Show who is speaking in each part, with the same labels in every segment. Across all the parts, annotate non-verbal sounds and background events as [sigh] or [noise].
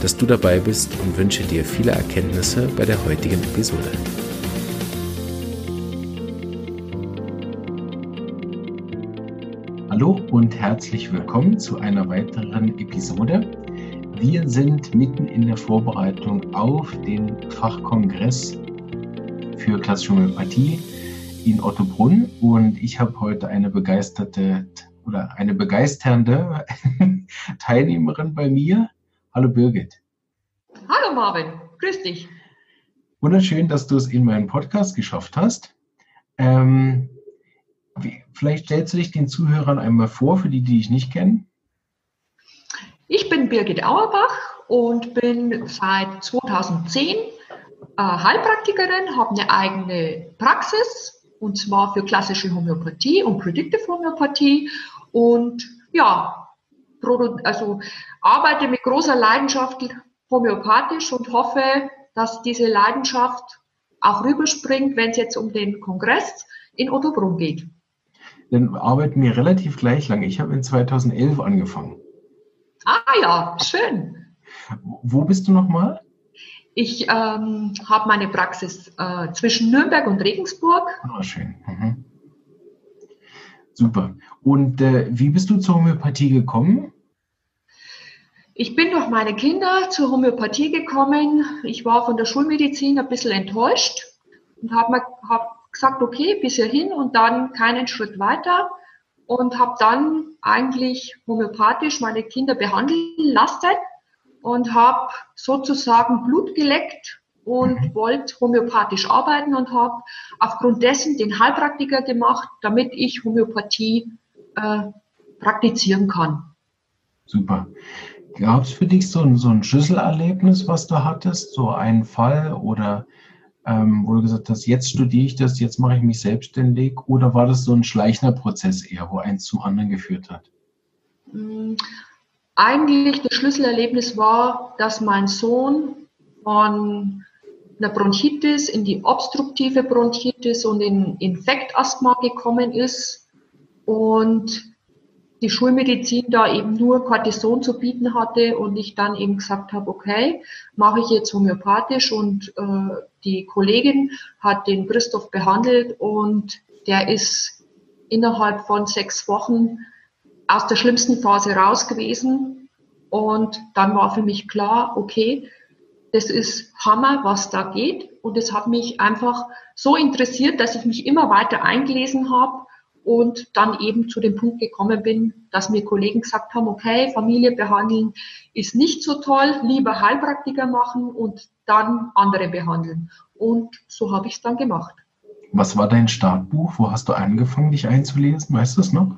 Speaker 1: dass du dabei bist und wünsche dir viele Erkenntnisse bei der heutigen Episode. Hallo und herzlich willkommen zu einer weiteren Episode. Wir sind mitten in der Vorbereitung auf den Fachkongress für klassische Homöopathie in Ottobrunn und ich habe heute eine begeisterte oder eine begeisternde [laughs] Teilnehmerin bei mir, Hallo Birgit.
Speaker 2: Hallo Marvin, grüß dich.
Speaker 1: Wunderschön, dass du es in meinen Podcast geschafft hast. Ähm, vielleicht stellst du dich den Zuhörern einmal vor, für die, die dich nicht kennen.
Speaker 2: Ich bin Birgit Auerbach und bin seit 2010 äh, Heilpraktikerin, habe eine eigene Praxis und zwar für klassische Homöopathie und Predictive Homöopathie und ja, also arbeite mit großer Leidenschaft homöopathisch und hoffe, dass diese Leidenschaft auch rüberspringt, wenn es jetzt um den Kongress in Ottobrunn geht.
Speaker 1: Dann arbeiten wir relativ gleich lang. Ich habe in 2011 angefangen.
Speaker 2: Ah ja, schön.
Speaker 1: Wo bist du nochmal?
Speaker 2: Ich ähm, habe meine Praxis äh, zwischen Nürnberg und Regensburg.
Speaker 1: Ah, schön. Mhm. Super. Und äh, wie bist du zur Homöopathie gekommen?
Speaker 2: Ich bin durch meine Kinder zur Homöopathie gekommen. Ich war von der Schulmedizin ein bisschen enttäuscht und habe hab gesagt, okay, bis hierhin und dann keinen Schritt weiter und habe dann eigentlich homöopathisch meine Kinder behandeln lassen und habe sozusagen Blut geleckt und mhm. wollte homöopathisch arbeiten und habe aufgrund dessen den Heilpraktiker gemacht, damit ich Homöopathie äh, praktizieren kann.
Speaker 1: Super. Gab es für dich so ein, so ein Schlüsselerlebnis, was du hattest, so einen Fall oder ähm, wo du gesagt hast, jetzt studiere ich das, jetzt mache ich mich selbstständig oder war das so ein schleichender Prozess eher, wo eins zum anderen geführt hat?
Speaker 2: Mm, eigentlich das Schlüsselerlebnis war, dass mein Sohn von einer Bronchitis in die obstruktive Bronchitis und in Infektasthma gekommen ist und die Schulmedizin da eben nur Cortison zu bieten hatte und ich dann eben gesagt habe, okay, mache ich jetzt homöopathisch und äh, die Kollegin hat den Christoph behandelt und der ist innerhalb von sechs Wochen aus der schlimmsten Phase raus gewesen und dann war für mich klar, okay, das ist Hammer, was da geht und es hat mich einfach so interessiert, dass ich mich immer weiter eingelesen habe und dann eben zu dem Punkt gekommen bin, dass mir Kollegen gesagt haben, okay, Familie behandeln ist nicht so toll, lieber Heilpraktiker machen und dann andere behandeln. Und so habe ich es dann gemacht.
Speaker 1: Was war dein Startbuch? Wo hast du angefangen, dich einzulesen? Weißt du es noch?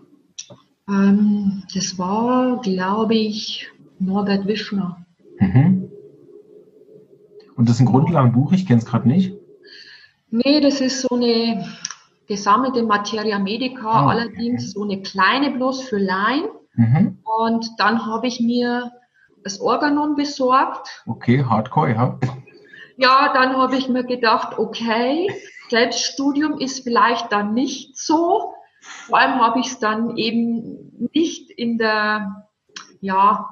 Speaker 2: Ähm, das war, glaube ich, Norbert Wischner. Mhm.
Speaker 1: Und das ist ein Grundlagenbuch, ich kenne es gerade nicht.
Speaker 2: Nee, das ist so eine gesammelte Materia Medica, oh, allerdings so eine kleine bloß für Laien. Mhm. Und dann habe ich mir das Organon besorgt.
Speaker 1: Okay, Hardcore, ja.
Speaker 2: Ja, dann habe ich mir gedacht, okay, Selbststudium ist vielleicht dann nicht so. Vor allem habe ich es dann eben nicht in der, ja,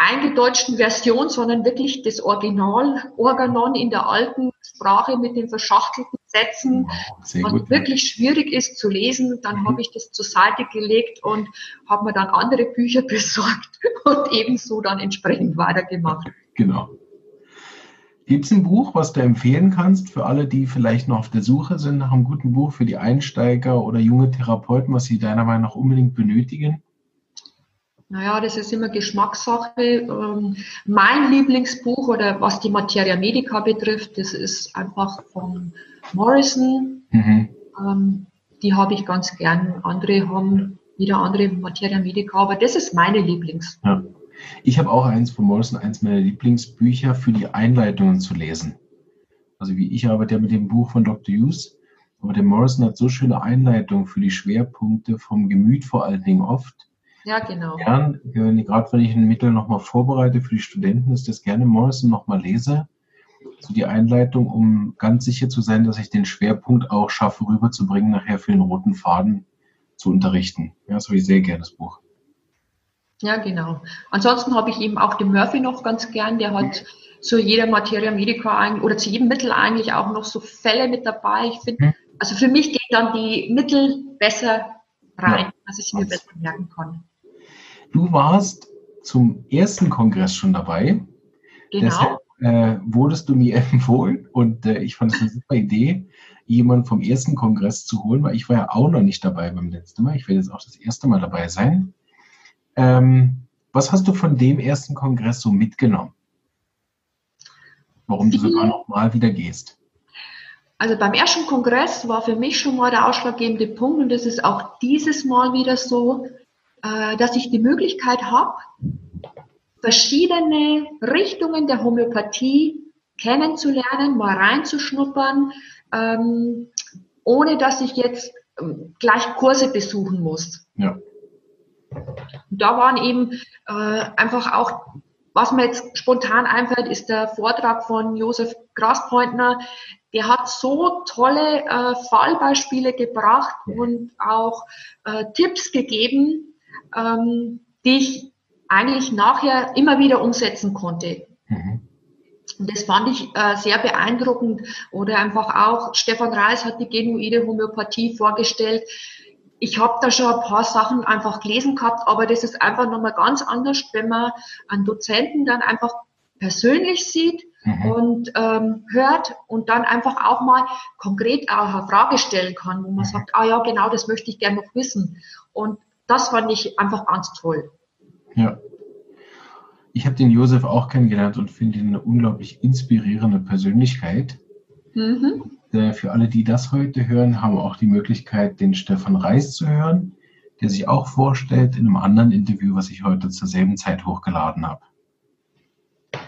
Speaker 2: eingedeutschten Version, sondern wirklich das Original Organon in der alten Sprache mit den verschachtelten Sätzen, wow, was gut, wirklich schwierig ist zu lesen. Dann mhm. habe ich das zur Seite gelegt und habe mir dann andere Bücher [laughs] besorgt und ebenso dann entsprechend weitergemacht.
Speaker 1: Genau. Gibt es ein Buch, was du empfehlen kannst für alle, die vielleicht noch auf der Suche sind nach einem guten Buch für die Einsteiger oder junge Therapeuten, was sie deiner Meinung nach unbedingt benötigen?
Speaker 2: Naja, das ist immer Geschmackssache. Ähm, mein Lieblingsbuch oder was die Materia Medica betrifft, das ist einfach von Morrison. Mhm. Ähm, die habe ich ganz gern. Andere haben wieder andere Materia Medica, aber das ist meine Lieblings.
Speaker 1: Ja. Ich habe auch eins von Morrison, eins meiner Lieblingsbücher für die Einleitungen zu lesen. Also wie ich arbeite ja mit dem Buch von Dr. Hughes, aber der Morrison hat so schöne Einleitungen für die Schwerpunkte vom Gemüt vor allen Dingen oft.
Speaker 2: Ja, genau.
Speaker 1: Gern, gerade wenn ich ein Mittel nochmal vorbereite für die Studenten, ist das gerne Morrison nochmal lese. So die Einleitung, um ganz sicher zu sein, dass ich den Schwerpunkt auch schaffe, rüberzubringen, nachher für den roten Faden zu unterrichten. Ja, das habe ich sehr gerne, das Buch.
Speaker 2: Ja, genau. Ansonsten habe ich eben auch den Murphy noch ganz gern. Der hat zu jeder Materia Medica oder zu jedem Mittel eigentlich auch noch so Fälle mit dabei. Ich finde, hm. also für mich gehen dann die Mittel besser rein, ja. als ich mir besser merken kann.
Speaker 1: Du warst zum ersten Kongress schon dabei. Genau. Deshalb äh, wurdest du mir [laughs] empfohlen und äh, ich fand es eine super Idee, jemanden vom ersten Kongress zu holen, weil ich war ja auch noch nicht dabei beim letzten Mal. Ich werde jetzt auch das erste Mal dabei sein. Ähm, was hast du von dem ersten Kongress so mitgenommen? Warum du sogar noch mal wieder gehst?
Speaker 2: Also beim ersten Kongress war für mich schon mal der ausschlaggebende Punkt und das ist auch dieses Mal wieder so, äh, dass ich die Möglichkeit habe, verschiedene Richtungen der Homöopathie kennenzulernen, mal reinzuschnuppern, ähm, ohne dass ich jetzt ähm, gleich Kurse besuchen muss. Ja. Da waren eben äh, einfach auch, was mir jetzt spontan einfällt, ist der Vortrag von Josef Graspointner. Der hat so tolle äh, Fallbeispiele gebracht und auch äh, Tipps gegeben, ähm, die ich eigentlich nachher immer wieder umsetzen konnte. Mhm. Und das fand ich äh, sehr beeindruckend. Oder einfach auch, Stefan Reis hat die genuine Homöopathie vorgestellt. Ich habe da schon ein paar Sachen einfach gelesen gehabt, aber das ist einfach nochmal ganz anders, wenn man einen Dozenten dann einfach persönlich sieht mhm. und ähm, hört und dann einfach auch mal konkret auch eine Frage stellen kann, wo man mhm. sagt, ah ja, genau, das möchte ich gerne noch wissen. Und das fand ich einfach ganz toll.
Speaker 1: Ja. Ich habe den Josef auch kennengelernt und finde ihn eine unglaublich inspirierende Persönlichkeit. Mhm. Und, für alle, die das heute hören, haben auch die Möglichkeit, den Stefan Reis zu hören, der sich auch vorstellt in einem anderen Interview, was ich heute zur selben Zeit hochgeladen habe.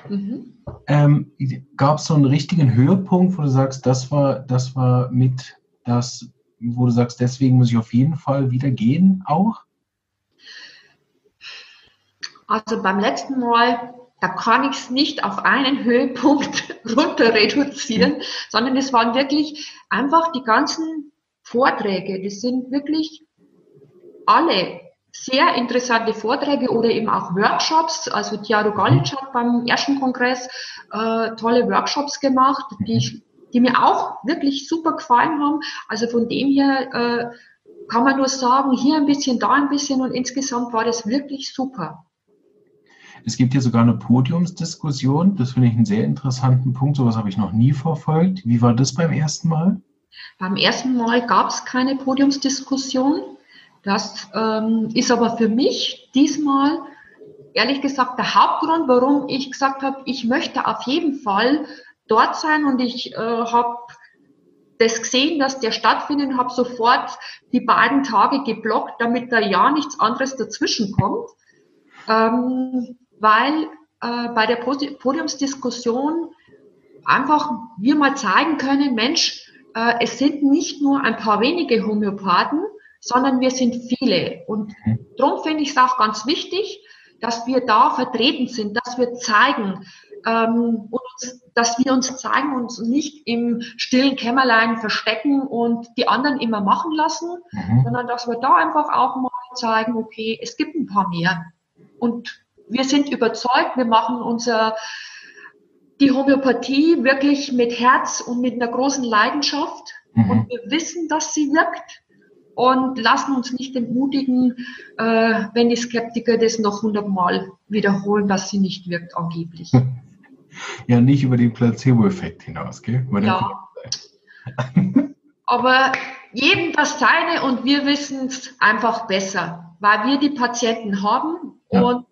Speaker 1: Mhm. Ähm, Gab es so einen richtigen Höhepunkt, wo du sagst, das war, das war mit das, wo du sagst, deswegen muss ich auf jeden Fall wieder gehen auch?
Speaker 2: Also beim letzten Mal, da kann ich es nicht auf einen Höhepunkt [laughs] runter reduzieren, sondern es waren wirklich einfach die ganzen Vorträge. Das sind wirklich alle sehr interessante Vorträge oder eben auch Workshops. Also Tiago Galic hat beim ersten Kongress äh, tolle Workshops gemacht, die, die mir auch wirklich super gefallen haben. Also von dem her äh, kann man nur sagen, hier ein bisschen, da ein bisschen und insgesamt war das wirklich super.
Speaker 1: Es gibt hier sogar eine Podiumsdiskussion. Das finde ich einen sehr interessanten Punkt. Sowas habe ich noch nie verfolgt. Wie war das beim ersten Mal?
Speaker 2: Beim ersten Mal gab es keine Podiumsdiskussion. Das ähm, ist aber für mich diesmal, ehrlich gesagt, der Hauptgrund, warum ich gesagt habe, ich möchte auf jeden Fall dort sein und ich äh, habe das gesehen, dass der stattfindet habe sofort die beiden Tage geblockt, damit da ja nichts anderes dazwischen kommt. Ähm, weil äh, bei der Podiumsdiskussion einfach wir mal zeigen können, Mensch, äh, es sind nicht nur ein paar wenige Homöopathen, sondern wir sind viele. Und mhm. darum finde ich es auch ganz wichtig, dass wir da vertreten sind, dass wir zeigen, ähm, uns, dass wir uns zeigen und uns nicht im stillen Kämmerlein verstecken und die anderen immer machen lassen, mhm. sondern dass wir da einfach auch mal zeigen, okay, es gibt ein paar mehr. Und wir sind überzeugt, wir machen unser, die Homöopathie wirklich mit Herz und mit einer großen Leidenschaft. Mhm. Und wir wissen, dass sie wirkt und lassen uns nicht entmutigen, äh, wenn die Skeptiker das noch hundertmal wiederholen, dass sie nicht wirkt, angeblich. [laughs]
Speaker 1: Ja, nicht über den Placebo-Effekt hinaus, gell?
Speaker 2: ja. [laughs] Aber jedem das seine und wir wissen es einfach besser, weil wir die Patienten haben ja. und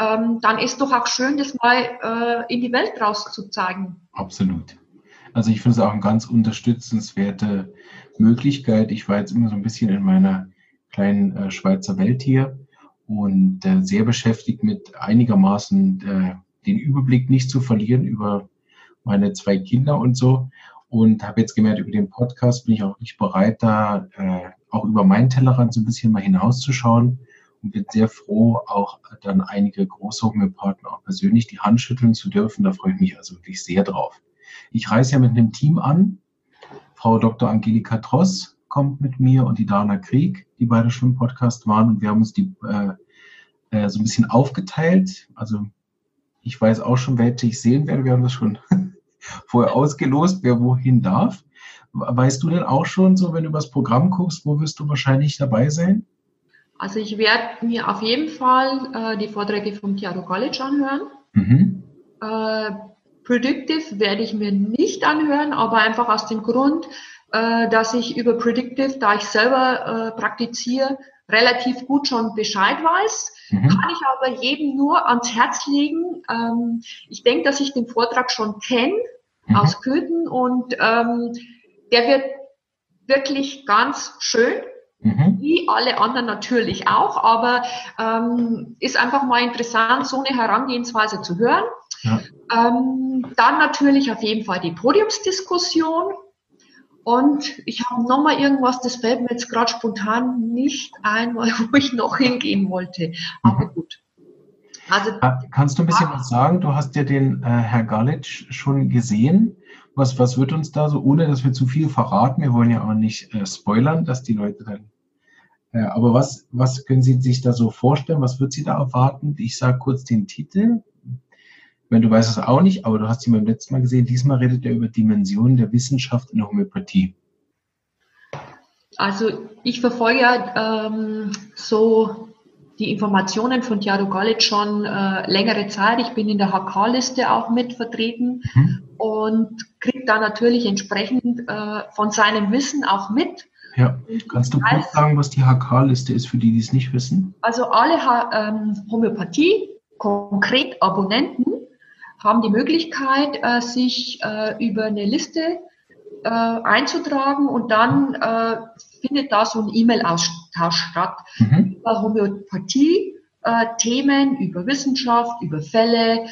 Speaker 2: ähm, dann ist doch auch schön, das mal äh, in die Welt rauszuzeigen.
Speaker 1: Absolut. Also ich finde es auch eine ganz unterstützenswerte Möglichkeit. Ich war jetzt immer so ein bisschen in meiner kleinen äh, Schweizer Welt hier und äh, sehr beschäftigt mit einigermaßen äh, den Überblick nicht zu verlieren über meine zwei Kinder und so. Und habe jetzt gemerkt, über den Podcast bin ich auch nicht bereit, da äh, auch über meinen Tellerrand so ein bisschen mal hinauszuschauen und bin sehr froh, auch dann einige große Homöopathen auch persönlich die Hand schütteln zu dürfen. Da freue ich mich also wirklich sehr drauf. Ich reise ja mit einem Team an. Frau Dr. Angelika Tross kommt mit mir und die Dana Krieg, die beide schon im Podcast waren. Und wir haben uns die äh, äh, so ein bisschen aufgeteilt. Also ich weiß auch schon, welche ich sehen werde. Wir haben das schon [laughs] vorher ausgelost, wer wohin darf. Weißt du denn auch schon so, wenn du das Programm guckst, wo wirst du wahrscheinlich dabei sein?
Speaker 2: Also ich werde mir auf jeden Fall äh, die Vorträge vom Thiago College anhören. Mhm. Äh, Predictive werde ich mir nicht anhören, aber einfach aus dem Grund, äh, dass ich über Predictive, da ich selber äh, praktiziere, relativ gut schon Bescheid weiß, mhm. kann ich aber jedem nur ans Herz legen. Ähm, ich denke, dass ich den Vortrag schon kenne mhm. aus Köthen und ähm, der wird wirklich ganz schön. Mhm. Wie alle anderen natürlich auch, aber ähm, ist einfach mal interessant, so eine Herangehensweise zu hören. Ja. Ähm, dann natürlich auf jeden Fall die Podiumsdiskussion. Und ich habe nochmal irgendwas, das fällt mir jetzt gerade spontan nicht ein, [laughs] wo ich noch hingehen wollte. Aber mhm. gut.
Speaker 1: Also, ah, Kannst du ein bisschen was sagen? Du hast ja den äh, Herr Galitsch schon gesehen. Was, was wird uns da so, ohne dass wir zu viel verraten, wir wollen ja auch nicht äh, spoilern, dass die Leute dann. Äh, aber was, was können Sie sich da so vorstellen? Was wird Sie da erwarten? Ich sage kurz den Titel. Wenn du weißt es auch nicht, aber du hast ihn beim letzten Mal gesehen. Diesmal redet er über Dimensionen der Wissenschaft in der Homöopathie.
Speaker 2: Also ich verfolge ja ähm, so die Informationen von Thiago College schon äh, längere Zeit. Ich bin in der HK-Liste auch mit vertreten mhm. und kriege da natürlich entsprechend äh, von seinem Wissen auch mit.
Speaker 1: Ja, kannst du kurz sagen, was die HK-Liste ist für die, die es nicht wissen?
Speaker 2: Also alle ähm, Homöopathie, konkret Abonnenten, haben die Möglichkeit, äh, sich äh, über eine Liste äh, einzutragen und dann äh, findet da so ein E-Mail-Austausch statt mhm. über Homöopathie, äh, Themen, über Wissenschaft, über Fälle,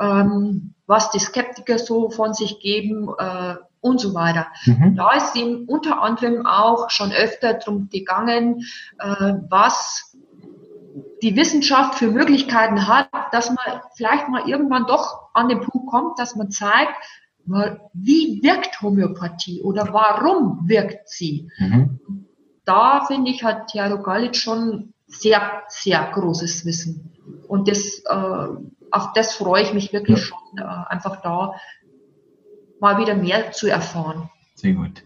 Speaker 2: ähm, was die Skeptiker so von sich geben äh, und so weiter. Mhm. Da ist ihm unter anderem auch schon öfter darum gegangen, äh, was die Wissenschaft für Möglichkeiten hat, dass man vielleicht mal irgendwann doch an den Punkt kommt, dass man zeigt, wie wirkt Homöopathie oder warum wirkt sie? Mhm. Da finde ich, hat Thiago Galic schon sehr, sehr großes Wissen. Und das, äh, auf das freue ich mich wirklich ja. schon, äh, einfach da mal wieder mehr zu erfahren.
Speaker 1: Sehr gut.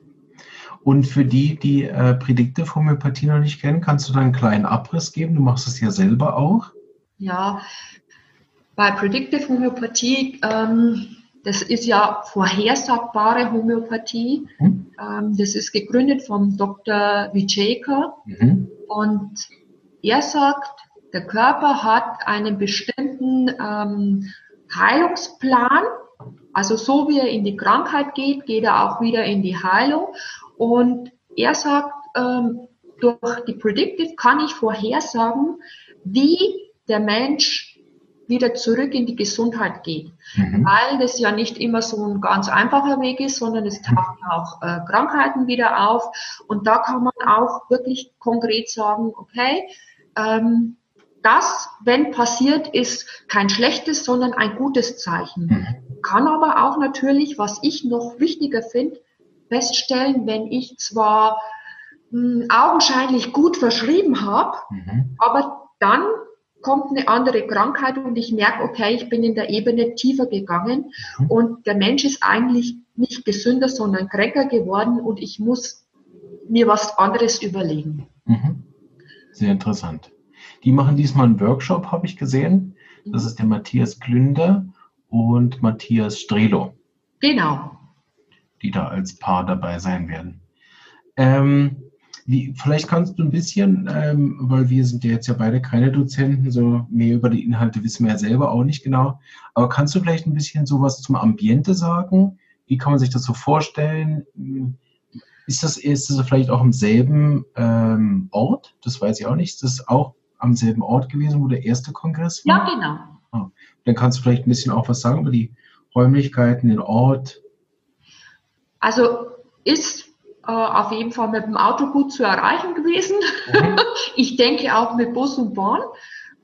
Speaker 1: Und für die, die äh, Predictive Homöopathie noch nicht kennen, kannst du da einen kleinen Abriss geben? Du machst es ja selber auch.
Speaker 2: Ja, bei Predictive Homöopathie ähm, das ist ja vorhersagbare Homöopathie. Mhm. Ähm, das ist gegründet vom Dr. Vijayka. Mhm. Und er sagt, der Körper hat einen bestimmten ähm, Heilungsplan. Also so wie er in die Krankheit geht, geht er auch wieder in die Heilung. Und er sagt, ähm, durch die Predictive kann ich vorhersagen, wie der Mensch wieder zurück in die Gesundheit geht. Mhm. Weil das ja nicht immer so ein ganz einfacher Weg ist, sondern es tauchen auch äh, Krankheiten wieder auf. Und da kann man auch wirklich konkret sagen, okay, ähm, das, wenn passiert, ist kein schlechtes, sondern ein gutes Zeichen. Mhm. Kann aber auch natürlich, was ich noch wichtiger finde, feststellen, wenn ich zwar mh, hm, augenscheinlich gut verschrieben habe, mhm. aber dann kommt eine andere Krankheit und ich merke, okay, ich bin in der Ebene tiefer gegangen mhm. und der Mensch ist eigentlich nicht gesünder, sondern kränker geworden und ich muss mir was anderes überlegen.
Speaker 1: Mhm. Sehr interessant. Die machen diesmal einen Workshop, habe ich gesehen. Das ist der Matthias Glünder und Matthias Strelo.
Speaker 2: Genau.
Speaker 1: Die da als Paar dabei sein werden. Ähm, wie, vielleicht kannst du ein bisschen, ähm, weil wir sind ja jetzt ja beide keine Dozenten, so mehr über die Inhalte wissen wir ja selber auch nicht genau. Aber kannst du vielleicht ein bisschen sowas zum Ambiente sagen? Wie kann man sich das so vorstellen? Ist das, ist das vielleicht auch am selben ähm, Ort? Das weiß ich auch nicht. Ist das auch am selben Ort gewesen, wo der erste Kongress
Speaker 2: war? Ja, genau.
Speaker 1: Ah, dann kannst du vielleicht ein bisschen auch was sagen über die Räumlichkeiten, den Ort?
Speaker 2: Also ist äh, auf jeden Fall mit dem Auto gut zu erreichen gewesen. Mhm. [laughs] ich denke auch mit Bus und Bahn.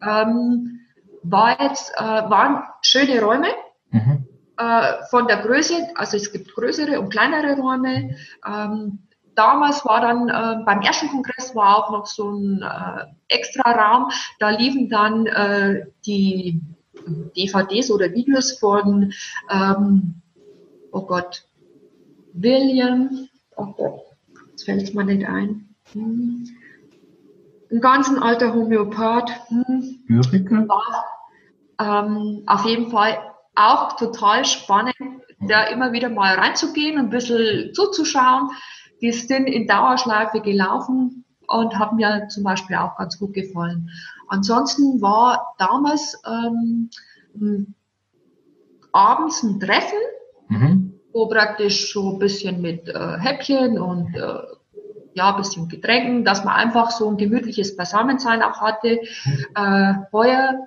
Speaker 2: Ähm, war jetzt, äh, waren schöne Räume. Mhm. Äh, von der Größe, also es gibt größere und kleinere Räume. Ähm, damals war dann äh, beim ersten Kongress war auch noch so ein äh, extra Raum. Da liefen dann äh, die DVDs oder Videos von, ähm, oh Gott, William, oh Gott, jetzt fällt es mir nicht ein. Hm. Ein ganz alter Homöopath. Hm. War, ähm, auf jeden Fall auch total spannend, da immer wieder mal reinzugehen, ein bisschen zuzuschauen. Die sind in Dauerschleife gelaufen und haben mir zum Beispiel auch ganz gut gefallen. Ansonsten war damals ähm, abends ein Treffen, mhm. Wo praktisch so ein bisschen mit äh, Häppchen und äh, ja, ein bisschen Getränken, dass man einfach so ein gemütliches Beisammensein auch hatte. Mhm. Äh, heuer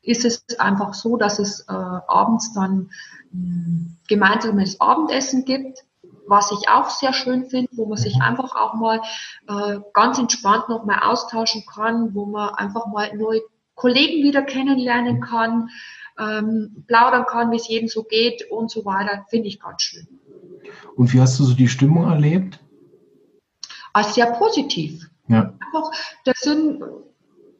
Speaker 2: ist es einfach so, dass es äh, abends dann mh, gemeinsames Abendessen gibt was ich auch sehr schön finde, wo man sich mhm. einfach auch mal äh, ganz entspannt noch mal austauschen kann, wo man einfach mal neue Kollegen wieder kennenlernen mhm. kann, ähm, plaudern kann, wie es jedem so geht und so weiter, finde ich ganz schön.
Speaker 1: Und wie hast du so die Stimmung erlebt?
Speaker 2: Als sehr positiv. Ja. Einfach, das sind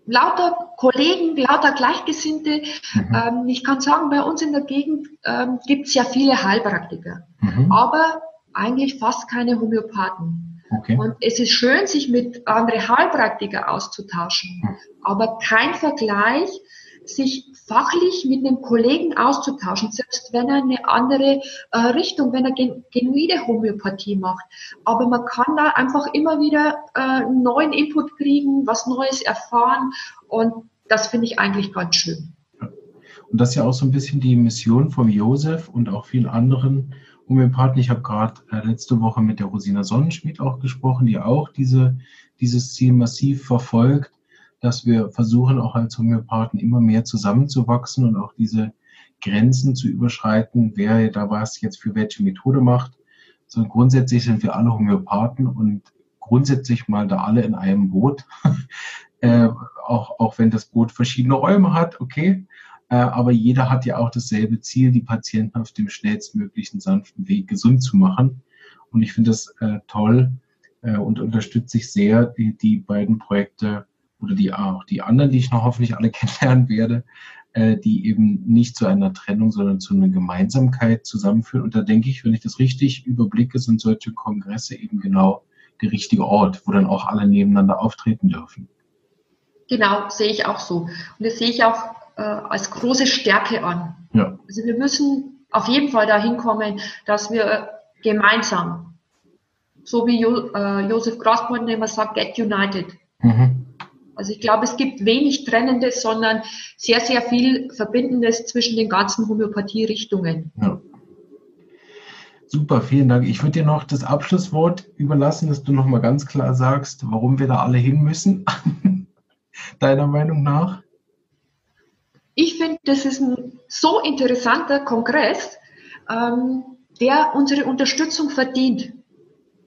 Speaker 2: lauter Kollegen, lauter Gleichgesinnte. Mhm. Ähm, ich kann sagen, bei uns in der Gegend ähm, gibt es ja viele Heilpraktiker. Mhm. Aber eigentlich fast keine Homöopathen. Okay. Und es ist schön, sich mit anderen Heilpraktiker auszutauschen, hm. aber kein Vergleich, sich fachlich mit einem Kollegen auszutauschen, selbst wenn er eine andere äh, Richtung, wenn er gen genuine Homöopathie macht. Aber man kann da einfach immer wieder äh, neuen Input kriegen, was Neues erfahren und das finde ich eigentlich ganz schön.
Speaker 1: Und das ist ja auch so ein bisschen die Mission von Josef und auch vielen anderen Homöopathen. Ich habe gerade äh, letzte Woche mit der Rosina Sonnenschmidt auch gesprochen, die auch diese, dieses Ziel massiv verfolgt, dass wir versuchen, auch als Homöopathen immer mehr zusammenzuwachsen und auch diese Grenzen zu überschreiten, wer da was jetzt für welche Methode macht. Sondern grundsätzlich sind wir alle Homöopathen und grundsätzlich mal da alle in einem Boot. [laughs] äh, auch, auch wenn das Boot verschiedene Räume hat, okay. Äh, aber jeder hat ja auch dasselbe Ziel, die Patienten auf dem schnellstmöglichen sanften Weg gesund zu machen. Und ich finde das äh, toll äh, und unterstütze ich sehr die, die beiden Projekte oder die auch die anderen, die ich noch hoffentlich alle [laughs] kennenlernen werde, äh, die eben nicht zu einer Trennung, sondern zu einer Gemeinsamkeit zusammenführen. Und da denke ich, wenn ich das richtig überblicke, sind solche Kongresse eben genau der richtige Ort, wo dann auch alle nebeneinander auftreten dürfen.
Speaker 2: Genau, sehe ich auch so. Und das sehe ich auch äh, als große Stärke an. Ja. Also wir müssen auf jeden Fall dahin kommen, dass wir gemeinsam, so wie jo, äh, Josef Grasborn immer sagt, get united. Mhm. Also ich glaube, es gibt wenig Trennendes, sondern sehr, sehr viel Verbindendes zwischen den ganzen Homöopathie-Richtungen. Ja.
Speaker 1: Super, vielen Dank. Ich würde dir noch das Abschlusswort überlassen, dass du noch mal ganz klar sagst, warum wir da alle hin müssen, [laughs] deiner Meinung nach.
Speaker 2: Ich finde, das ist ein so interessanter Kongress, ähm, der unsere Unterstützung verdient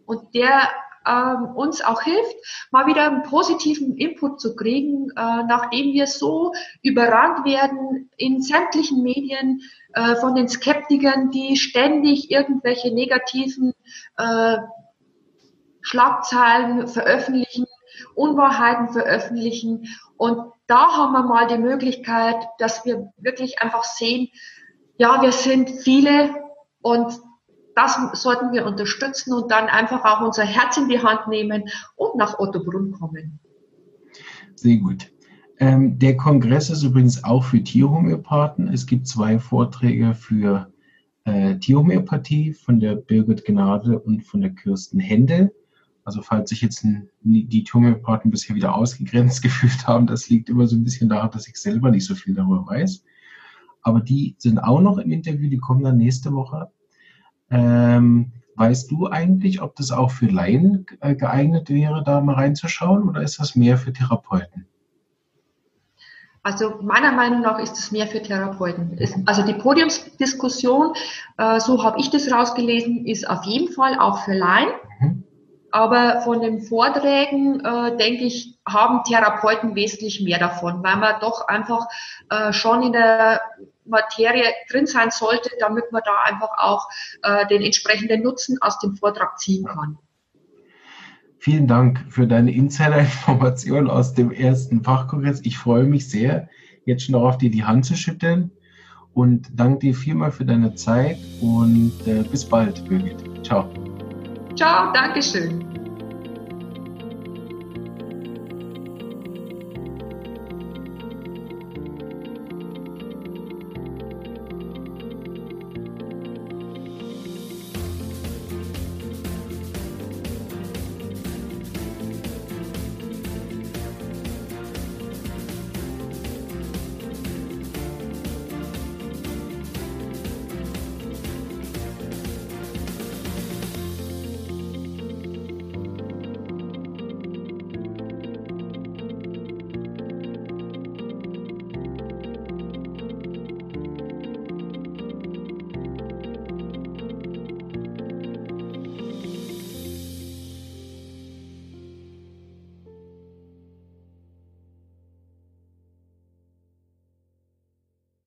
Speaker 2: und der ähm, uns auch hilft, mal wieder einen positiven Input zu kriegen, äh, nachdem wir so überrannt werden in sämtlichen Medien äh, von den Skeptikern, die ständig irgendwelche negativen äh, Schlagzeilen veröffentlichen, Unwahrheiten veröffentlichen. Und da haben wir mal die Möglichkeit, dass wir wirklich einfach sehen, ja, wir sind viele und das sollten wir unterstützen und dann einfach auch unser Herz in die Hand nehmen und nach Ottobrunn kommen.
Speaker 1: Sehr gut. Ähm, der Kongress ist übrigens auch für Tierhomöopathen. Es gibt zwei Vorträge für äh, Tierhomöopathie von der Birgit Gnade und von der Kirsten Händel. Also falls sich jetzt die Homöopathen bisher wieder ausgegrenzt [laughs] gefühlt haben, das liegt immer so ein bisschen daran, dass ich selber nicht so viel darüber weiß. Aber die sind auch noch im Interview, die kommen dann nächste Woche. Ähm, weißt du eigentlich, ob das auch für Laien äh, geeignet wäre, da mal reinzuschauen oder ist das mehr für Therapeuten?
Speaker 2: Also meiner Meinung nach ist es mehr für Therapeuten. also die Podiumsdiskussion, äh, so habe ich das rausgelesen, ist auf jeden Fall auch für Laien. Mhm. Aber von den Vorträgen, äh, denke ich, haben Therapeuten wesentlich mehr davon, weil man doch einfach äh, schon in der Materie drin sein sollte, damit man da einfach auch äh, den entsprechenden Nutzen aus dem Vortrag ziehen kann.
Speaker 1: Vielen Dank für deine Insider-Information aus dem ersten Fachkongress. Ich freue mich sehr, jetzt schon darauf, dir die Hand zu schütteln. Und danke dir vielmal für deine Zeit und äh, bis bald, Birgit. Ciao.
Speaker 2: Ciao, Dankeschön.